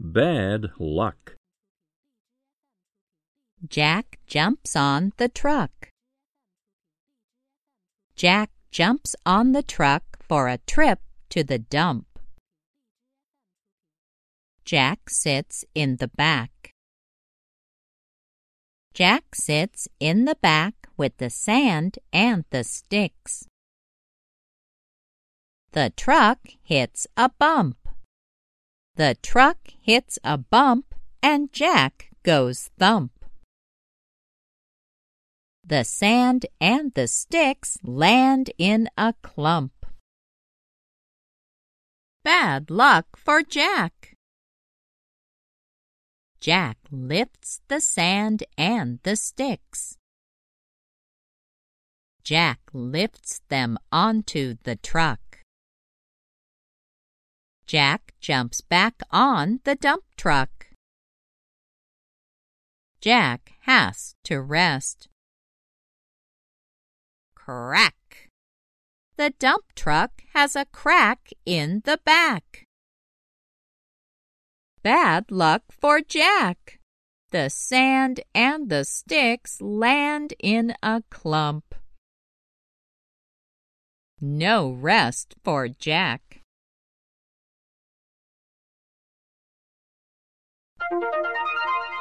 Bad luck. Jack jumps on the truck. Jack jumps on the truck for a trip to the dump. Jack sits in the back. Jack sits in the back with the sand and the sticks. The truck hits a bump. The truck hits a bump and Jack goes thump. The sand and the sticks land in a clump. Bad luck for Jack. Jack lifts the sand and the sticks. Jack lifts them onto the truck. Jack jumps back on the dump truck. Jack has to rest. Crack! The dump truck has a crack in the back. Bad luck for Jack. The sand and the sticks land in a clump. No rest for Jack. Thank you.